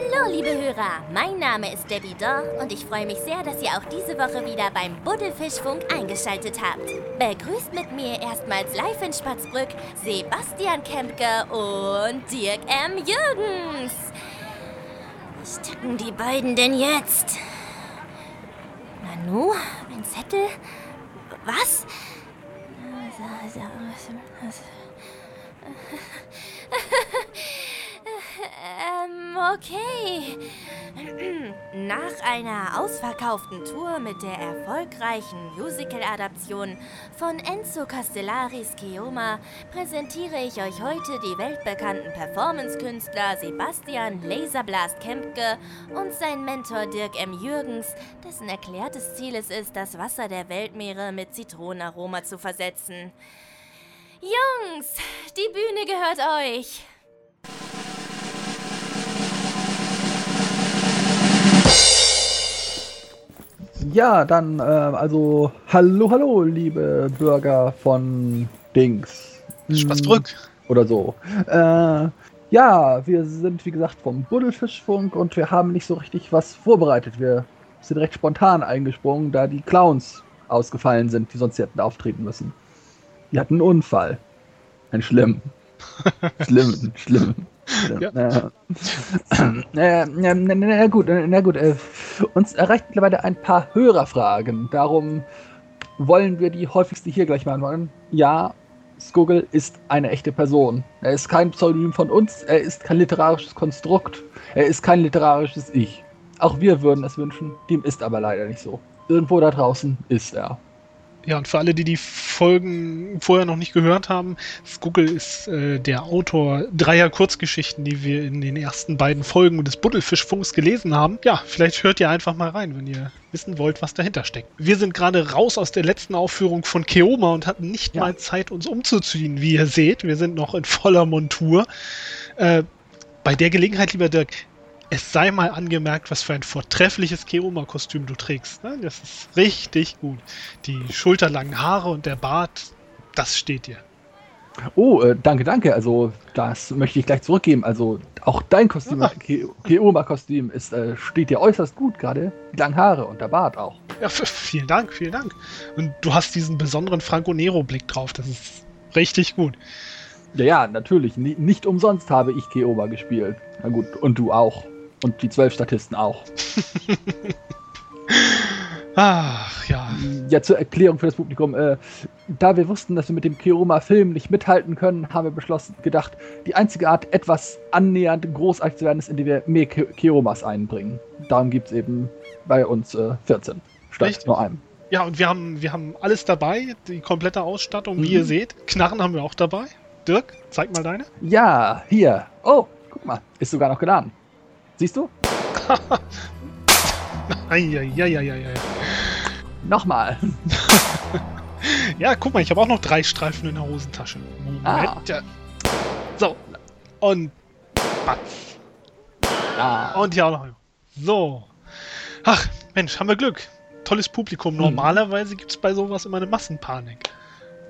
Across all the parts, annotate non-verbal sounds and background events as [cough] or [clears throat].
Hallo, liebe Hörer. Mein Name ist Debbie Dorr und ich freue mich sehr, dass ihr auch diese Woche wieder beim Buddelfischfunk eingeschaltet habt. Begrüßt mit mir erstmals live in Spatzbrück Sebastian Kempke und Dirk M. Jürgens. Was ticken die beiden denn jetzt? Nanu, ein Zettel? Was? Ähm, okay. [clears throat] Nach einer ausverkauften Tour mit der erfolgreichen Musical-Adaption von Enzo Castellaris Keoma präsentiere ich euch heute die weltbekannten Performance-Künstler Sebastian Laserblast Kempke und sein Mentor Dirk M. Jürgens, dessen erklärtes Ziel es ist, das Wasser der Weltmeere mit Zitronenaroma zu versetzen. Jungs, die Bühne gehört euch. Ja, dann, äh, also, hallo, hallo, liebe Bürger von Dings. Spaßbrück. Oder so. Äh, ja, wir sind, wie gesagt, vom Buddelfischfunk und wir haben nicht so richtig was vorbereitet. Wir sind recht spontan eingesprungen, da die Clowns ausgefallen sind, die sonst hätten auftreten müssen. Die hatten einen Unfall. Ein schlimm. [laughs] schlimm, schlimm. Ja. Äh, na, na, na gut, na gut. Äh, uns erreicht mittlerweile ein paar Hörerfragen. Darum wollen wir die häufigste hier gleich beantworten. Ja, Skugel ist eine echte Person. Er ist kein Pseudonym von uns. Er ist kein literarisches Konstrukt. Er ist kein literarisches Ich. Auch wir würden es wünschen. Dem ist aber leider nicht so. Irgendwo da draußen ist er. Ja, und für alle, die die Folgen vorher noch nicht gehört haben, Skugel ist äh, der Autor dreier Kurzgeschichten, die wir in den ersten beiden Folgen des Buddelfischfunks gelesen haben. Ja, vielleicht hört ihr einfach mal rein, wenn ihr wissen wollt, was dahinter steckt. Wir sind gerade raus aus der letzten Aufführung von Keoma und hatten nicht Ja. mal Zeit, uns umzuziehen, wie ihr seht. Wir sind noch in voller Montur. Äh, bei der Gelegenheit, lieber Dirk, es sei mal angemerkt, was für ein vortreffliches Keoma-Kostüm du trägst. Ne? Das ist richtig gut. Die schulterlangen Haare und der Bart, das steht dir. Oh, äh, danke, danke. Also, das möchte ich gleich zurückgeben. Also, auch dein Kostüm. Ke- Keoma-Kostüm, ist, äh, steht dir äußerst gut, gerade die langen Haare und der Bart auch. Ja, vielen Dank, vielen Dank. Und du hast diesen besonderen Franco Nero-Blick drauf. Das ist richtig gut. Ja, ja, natürlich. Ni- nicht umsonst habe ich Keoma gespielt. Na gut, und du auch. Und die zwölf Statisten auch. [laughs] Ach ja. Ja, zur Erklärung für das Publikum. Äh, da wir wussten, dass wir mit dem Keoma-Film nicht mithalten können, haben wir beschlossen, gedacht, die einzige Art, etwas annähernd großartig zu werden, ist, indem wir mehr Ke Keomas einbringen. Darum gibt es eben bei uns äh, 14 statt Richtig. nur einem. Ja, und wir haben, wir haben alles dabei, die komplette Ausstattung, wie Mhm. ihr seht. Knarren haben wir auch dabei. Dirk, zeig mal deine. Ja, hier. Oh, guck mal. Ist sogar noch geladen. Siehst du? [laughs] Eieieiei. Nochmal. [laughs] Ja, guck mal, ich habe auch noch drei Streifen in der Hosentasche. Moment. Ah. Ja. So. Und. Batz. Ja. Und hier auch noch. So. Ach, Mensch, haben wir Glück. Tolles Publikum. Hm. Normalerweise gibt es bei sowas immer eine Massenpanik.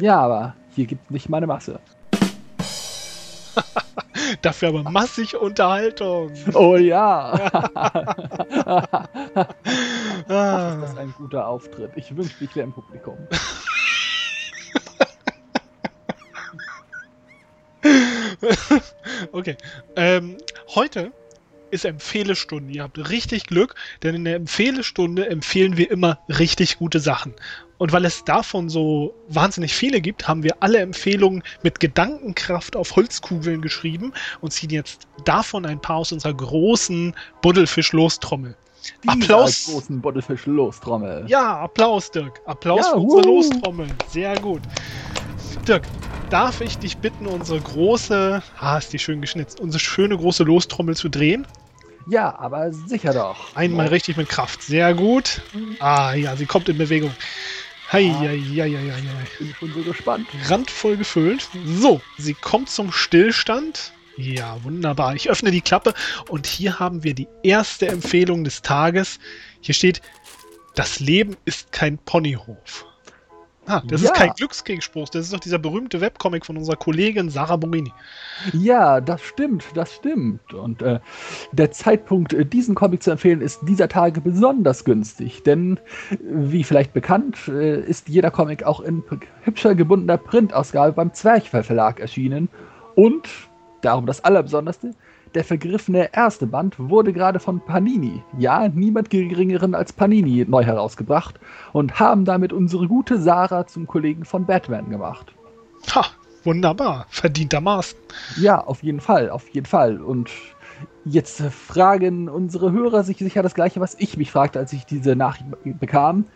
ja, aber hier gibt es nicht meine Masse. [laughs] Dafür aber massig Unterhaltung. Oh ja. [laughs] Das ist ein guter Auftritt. Ich wünschte, ich wäre im Publikum. [laughs] Okay. Ähm, heute ist Empfehlestunde. Ihr habt richtig Glück, denn in der Empfehlestunde empfehlen wir immer richtig gute Sachen. Und weil es davon so wahnsinnig viele gibt, haben wir alle Empfehlungen mit Gedankenkraft auf Holzkugeln geschrieben und ziehen jetzt davon ein paar aus unserer großen Buddelfisch-Lostrommel. Applaus! Großen Buttelfisch los, Trommel. Ja, Applaus, Dirk. Applaus Ja, für unsere. Lostrommel. Sehr gut. Dirk, darf ich dich bitten, unsere große, ah, ist die schön geschnitzt, unsere schöne große Lostrommel zu drehen? Ja, aber sicher doch. Einmal richtig mit Kraft. Sehr gut. Ah, ja, sie kommt in Bewegung. Hei, hei, hei, hei, hei. Bin schon so gespannt. Randvoll gefüllt. So, sie kommt zum Stillstand. Ja, wunderbar. Ich öffne die Klappe und hier haben wir die erste Empfehlung des Tages. Hier steht, das Leben ist kein Ponyhof. Ah, das Ja. ist kein Glückskeksspruch, das ist doch dieser berühmte Webcomic von unserer Kollegin Sarah Borini. Ja, das stimmt, das stimmt. Und äh, der Zeitpunkt, äh, diesen Comic zu empfehlen, ist dieser Tage besonders günstig. Denn, äh, wie vielleicht bekannt, äh, ist jeder Comic auch in hübscher gebundener Printausgabe beim Zwerchfell Verlag erschienen. Und, darum das Allerbesonderste, der vergriffene erste Band wurde gerade von Panini, ja, niemand geringeren als Panini, neu herausgebracht und haben damit unsere gute Sarah zum Kollegen von Batman gemacht. Ha, wunderbar. Verdientermaßen. Ja, auf jeden Fall, auf jeden Fall. Und jetzt fragen unsere Hörer sich sicher das gleiche, was ich mich fragte, als ich diese Nachricht be- bekam.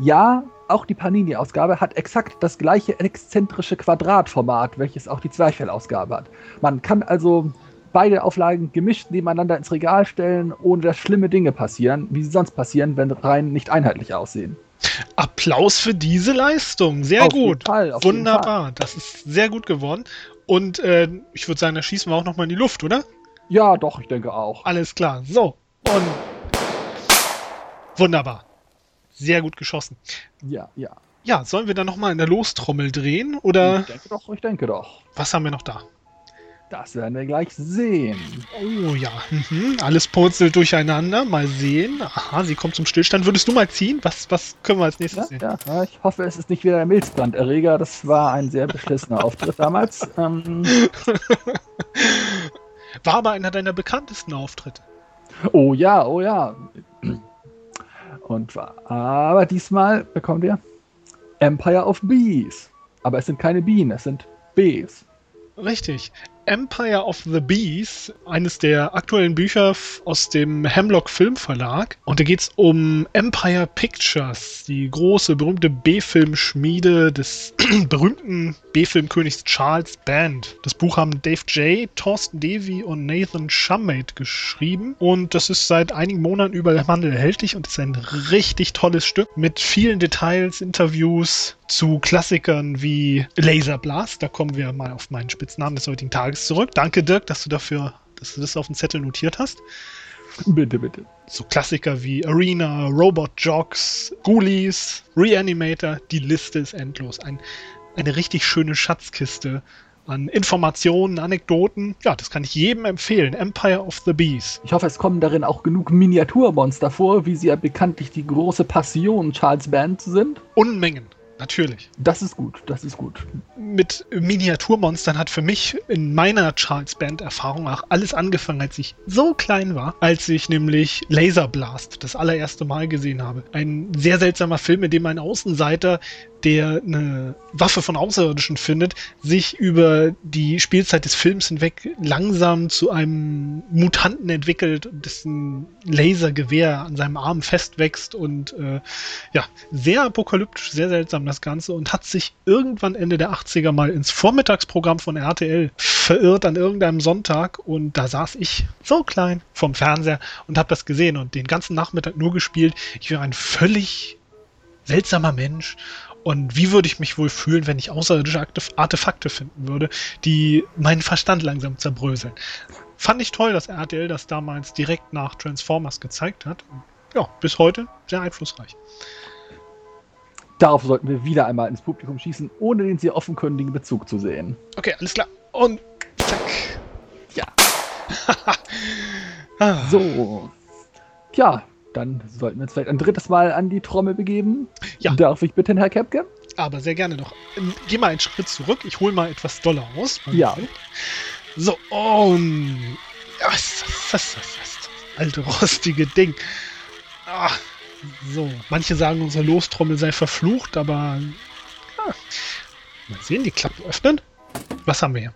Ja, auch die Panini-Ausgabe hat exakt das gleiche exzentrische Quadratformat, welches auch die Zwerchfell-Ausgabe hat. Man kann also beide Auflagen gemischt nebeneinander ins Regal stellen, ohne dass schlimme Dinge passieren, wie sie sonst passieren, wenn Reihen nicht einheitlich aussehen. Applaus für diese Leistung. Sehr Auf gut. Fall, Wunderbar. Das ist sehr gut geworden. Und äh, ich würde sagen, da schießen wir auch nochmal in die Luft, oder? Ja, doch, ich denke auch. Alles klar. So. Und wunderbar. Sehr gut geschossen. Ja, ja. Ja, sollen wir dann nochmal in der Lostrommel drehen? Oder Ich denke doch, ich denke doch. was haben wir noch da? Das werden wir gleich sehen. Oh ja, mhm. alles purzelt durcheinander. Mal sehen. Aha, sie kommt zum Stillstand. Würdest du mal ziehen? Was, was können wir als Ja, nächstes sehen? ja, ja, ich hoffe, es ist nicht wieder der Milzbranderreger. Das war ein sehr beschissener [laughs] Auftritt damals. Ähm, [laughs] War aber einer deiner bekanntesten Auftritte. oh ja, oh ja. Und aber diesmal bekommen wir Empire of Bees. Aber es sind keine Bienen, es sind Bees. Richtig. Empire of the Bees, eines der aktuellen Bücher aus dem Hemlock Filmverlag. Und da geht es um Empire Pictures, die große, berühmte B-Film-Schmiede des [clears throat] berühmten B-Film-Königs Charles Band. Das Buch haben Dave J., Thorsten Davy und Nathan Shummate geschrieben. Und das ist seit einigen Monaten überall im Handel erhältlich und ist ein richtig tolles Stück mit vielen Details, Interviews zu Klassikern wie Laser Blast. Da kommen wir mal auf meinen Spitznamen des heutigen Tages zurück. Danke, Dirk, dass du dafür, dass du das auf den Zettel notiert hast. Bitte, bitte. So Klassiker wie Arena, Robot Jocks, Ghoulies, Reanimator, die Liste ist endlos. Ein, eine richtig schöne Schatzkiste an Informationen, Anekdoten. Ja, das kann ich jedem empfehlen. Empire of the Bees. Ich hoffe, es kommen darin auch genug Miniaturmonster vor, wie sie ja bekanntlich die große Passion Charles Band sind. Unmengen, natürlich. Das ist gut, das ist gut. mit Miniaturmonstern hat für mich in meiner Charles Band Erfahrung auch alles angefangen, als ich so klein war, als ich nämlich Laser Blast das allererste Mal gesehen habe. Ein sehr seltsamer Film, in dem ein Außenseiter, der eine Waffe von Außerirdischen findet, sich über die Spielzeit des Films hinweg langsam zu einem Mutanten entwickelt, dessen Lasergewehr an seinem Arm festwächst und äh, ja, sehr apokalyptisch, sehr seltsam das Ganze und hat sich irgendwann Ende der 80er mal ins Vormittagsprogramm von RTL verirrt an irgendeinem Sonntag und da saß ich so klein vom Fernseher und habe das gesehen und den ganzen Nachmittag nur gespielt. Ich wäre ein völlig seltsamer Mensch und wie würde ich mich wohl fühlen, wenn ich außerirdische Arte- Artefakte finden würde, die meinen Verstand langsam zerbröseln. Fand ich toll, dass RTL das damals direkt nach Transformers gezeigt hat. Ja, bis heute sehr einflussreich. Darauf sollten wir wieder einmal ins Publikum schießen, ohne den sehr offenkundigen Bezug zu sehen. Okay, alles klar. Und zack. Ja. [laughs] So. Tja, dann sollten wir uns vielleicht ein drittes Mal an die Trommel begeben. Ja. Darf ich bitten, Herr Kepke? Aber sehr gerne noch. Ähm, Geh mal einen Schritt zurück. Ich hole mal etwas Dollar aus. Ja. So, und. Ja, Was, was, was, was? Alte rostige Ding. Ah, so, manche sagen, unsere Lostrommel sei verflucht, aber. Ah, mal sehen, die Klappe öffnen. Was haben wir hier?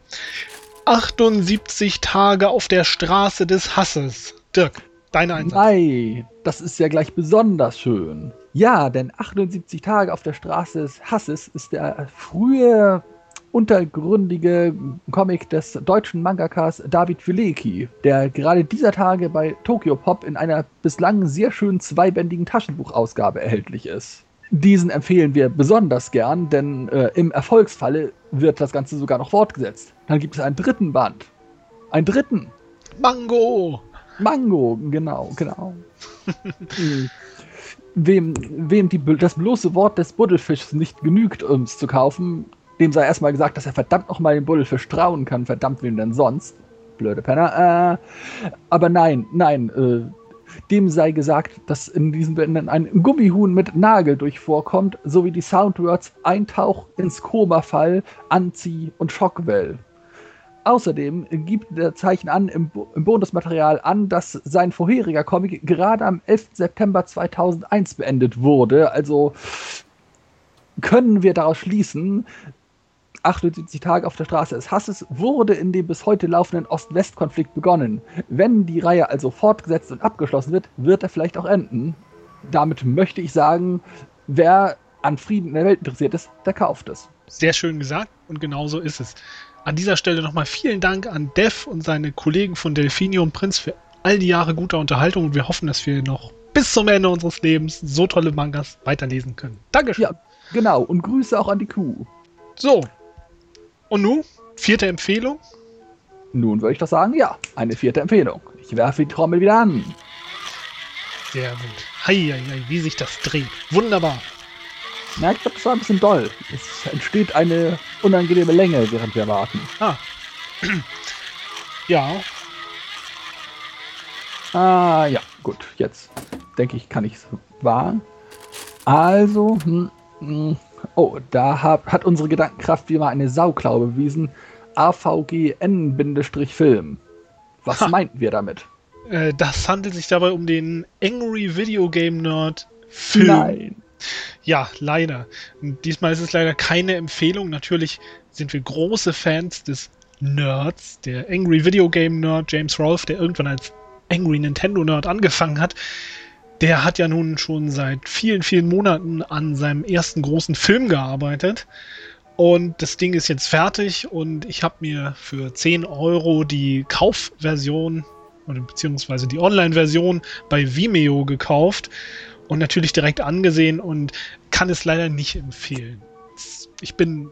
78 Tage auf der Straße des Hasses. Dirk, deine Einsatz. Nein, das ist ja gleich besonders schön. Ja, denn 78 Tage auf der Straße des Hasses ist der frühe untergründige Comic des deutschen Mangakas David Filecki, der gerade dieser Tage bei Tokyo Pop in einer bislang sehr schönen zweibändigen Taschenbuchausgabe erhältlich ist. Diesen empfehlen wir besonders gern, denn äh, im Erfolgsfalle wird das Ganze sogar noch fortgesetzt. Dann gibt es einen dritten Band. einen dritten. Mango! Mango, genau, genau. Wem wem die, das bloße Wort des Buddelfischs nicht genügt, um es zu kaufen, dem sei erstmal gesagt, dass er verdammt nochmal den Buddelfisch trauen kann. Verdammt, wem denn sonst? Blöde Penner. Äh, aber nein, nein, äh, dem sei gesagt, dass in diesen Bänden ein Gummihuhn mit Nagel durch vorkommt, sowie die Soundwords Eintauch ins Koma-Fall, Anzieh und Schockwell. Außerdem gibt der Zeichen an im, im Bonusmaterial an, dass sein vorheriger Comic gerade am 11. September 2001 beendet wurde. Also können wir daraus schließen, 78 Tage auf der Straße des Hasses wurde in dem bis heute laufenden Ost-West-Konflikt begonnen. Wenn die Reihe also fortgesetzt und abgeschlossen wird, wird er vielleicht auch enden. Damit möchte ich sagen, wer an Frieden in der Welt interessiert ist, der kauft es. Sehr schön gesagt und genau so ist es. An dieser Stelle nochmal vielen Dank an Dev und seine Kollegen von Delphinium Prinz für all die Jahre guter Unterhaltung und wir hoffen, dass wir noch bis zum Ende unseres Lebens so tolle Mangas weiterlesen können. Dankeschön. Ja, genau. Und Grüße auch an die Kuh. So, und nun, vierte Empfehlung? Nun würde ich doch sagen, ja, eine vierte Empfehlung. Ich werfe die Trommel wieder an. Sehr gut. Heieiei, wie sich das dreht. Wunderbar. Na, ich glaube, das war ein bisschen doll. Es entsteht eine unangenehme Länge, während wir warten. Ah. ja. Ah, ja, gut. Jetzt denke ich, kann ich es wagen. Also, hm, hm, Oh, da hat, hat unsere Gedankenkraft wie mal eine Sauklaue bewiesen. AVGN-Film. Was ha. meinten wir damit? Äh, das handelt sich dabei um den Angry Video Game Nerd Film. Nein. Ja, leider. Diesmal ist es leider keine Empfehlung. Natürlich sind wir große Fans des Nerds, der Angry Video Game Nerd James Rolfe, der irgendwann als Angry Nintendo Nerd angefangen hat der hat ja nun schon seit vielen, vielen Monaten an seinem ersten großen Film gearbeitet. Und das Ding ist jetzt fertig und ich habe mir für 10 Euro die Kaufversion oder beziehungsweise die Online-Version bei Vimeo gekauft und natürlich direkt angesehen und kann es leider nicht empfehlen. Ich bin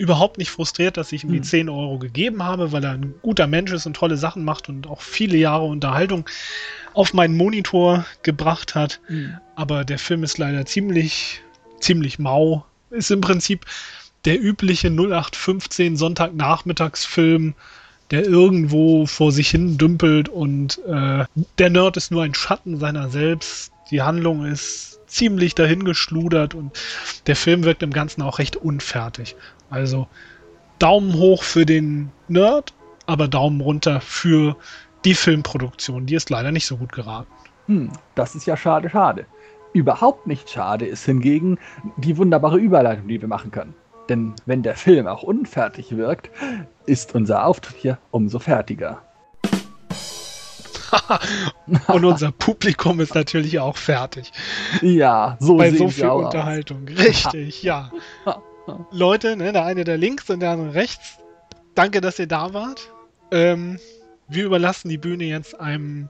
überhaupt nicht frustriert, dass ich ihm die hm. 10 Euro gegeben habe, weil er ein guter Mensch ist und tolle Sachen macht und auch viele Jahre Unterhaltung auf meinen Monitor gebracht hat. Mhm. Aber der Film ist leider ziemlich, ziemlich mau. Ist im Prinzip der übliche 0815 Sonntagnachmittagsfilm, der irgendwo vor sich hin dümpelt und äh, der Nerd ist nur ein Schatten seiner selbst. Die Handlung ist ziemlich dahingeschludert und der Film wirkt im Ganzen auch recht unfertig. Also Daumen hoch für den Nerd, aber Daumen runter für die Filmproduktion, die ist leider nicht so gut geraten. Hm, das ist ja schade, schade. Überhaupt nicht schade ist hingegen die wunderbare Überleitung, die wir machen können. Denn wenn der Film auch unfertig wirkt, ist unser Auftritt hier umso fertiger. Und unser Publikum ist natürlich auch fertig. Ja, so Bei so viel Unterhaltung. Aus. Richtig, ja. [laughs] Leute, ne, der eine der links und der andere rechts. Danke, dass ihr da wart. Ähm, wir überlassen die Bühne jetzt einem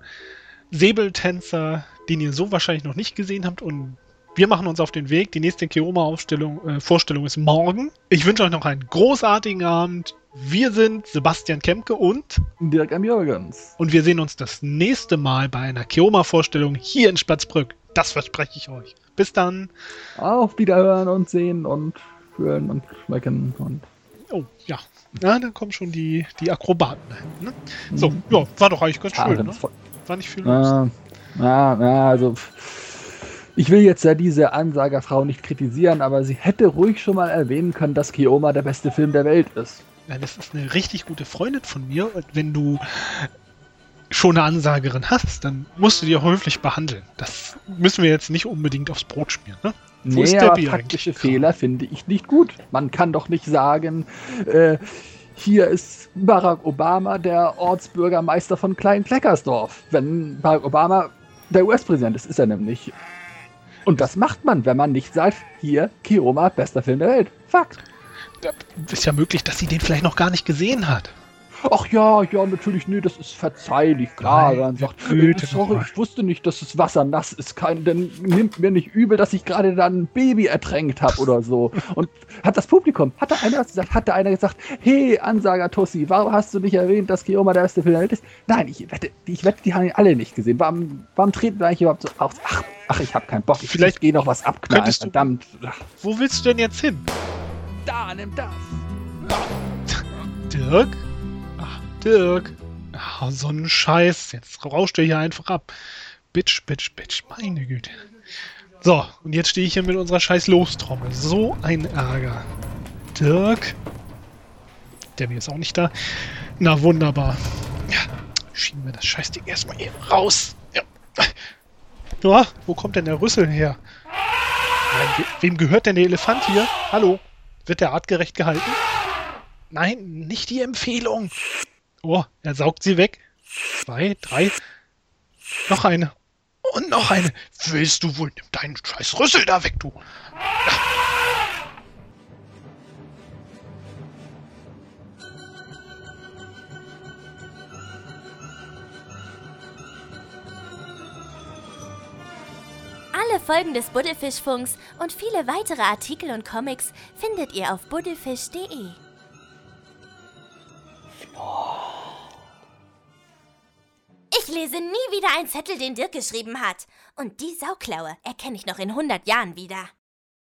Säbeltänzer, den ihr so wahrscheinlich noch nicht gesehen habt und wir machen uns auf den Weg. Die nächste Keoma-Vorstellung äh, ist morgen. Ich wünsche euch noch einen großartigen Abend. Wir sind Sebastian Kemke und Dirk M. Jürgens. Und wir sehen uns das nächste Mal bei einer Keoma-Vorstellung hier in Spatzbrück. Das verspreche ich euch. Bis dann. Auf Wiederhören und sehen und fühlen und schmecken und. Oh, ja. Na, dann kommen schon die, die Akrobaten Ne? So, mhm. ja, war doch eigentlich ganz ja, schön. Ne? War nicht viel los. Ja, ja, also. Ich will jetzt ja diese Ansagerfrau nicht kritisieren, aber sie hätte ruhig schon mal erwähnen können, dass Kioma der beste Film der Welt ist. Ja, das ist eine richtig gute Freundin von mir. Und wenn du schon eine Ansagerin hast, dann musst du die auch höflich behandeln. Das müssen wir jetzt nicht unbedingt aufs Brot schmieren. Ne? Wo nee, aber taktische Fehler finde ich nicht gut. Man kann doch nicht sagen, äh, hier ist Barack Obama der Ortsbürgermeister von Klein-Kleckersdorf. Wenn Barack Obama der US-Präsident ist, ist er nämlich. Und das macht man, wenn man nicht sagt, hier, Kiroma, bester Film der Welt. Fakt. Ist ja möglich, dass sie den vielleicht noch gar nicht gesehen hat. ach ja, ja, natürlich, nee, das ist verzeihlich, klar. Meine Dann sagt, äh, sorry, ich wusste nicht, dass das Wasser nass ist. Kein, denn nimmt mir nicht übel, dass ich gerade dann ein Baby ertränkt habe oder so. Und hat das Publikum, hat da einer gesagt, hat da einer gesagt, hey, Ansager Tossi, warum hast du nicht erwähnt, dass Kioma der der Welt ist? Nein, ich wette, ich wette, die haben ihn alle nicht gesehen. Warum, warum treten wir eigentlich überhaupt so aus? Ach, ach ich habe keinen Bock. Ich, Vielleicht ich gehe noch was abknallen, verdammt. Ach, Wo willst du denn jetzt hin? Da, nimm das. Dirk? Ach, Dirk. Ah, so ein Scheiß. Jetzt rauscht er hier einfach ab. Bitch, bitch, bitch. Meine Güte. So, und jetzt stehe ich hier mit unserer scheiß Lostrommel. So ein Ärger. Dirk. Der ist auch nicht da. Na, wunderbar. Ja, schieben wir das Scheißding erstmal hier raus. Ja. Ja, wo kommt denn der Rüssel her? Wem gehört denn der Elefant hier? Hallo? Wird der artgerecht gehalten? Nein, nicht die Empfehlung. Oh, er saugt sie weg. Zwei, drei. Noch eine. Und noch eine. Willst du wohl? Nimm deinen scheiß Rüssel da weg, du. Alle Folgen des Buddelfischfunks und viele weitere Artikel und Comics findet ihr auf buddelfisch.de. Ich lese nie wieder einen Zettel, den Dirk geschrieben hat. Und die Sauklaue erkenne ich noch in 100 Jahren wieder.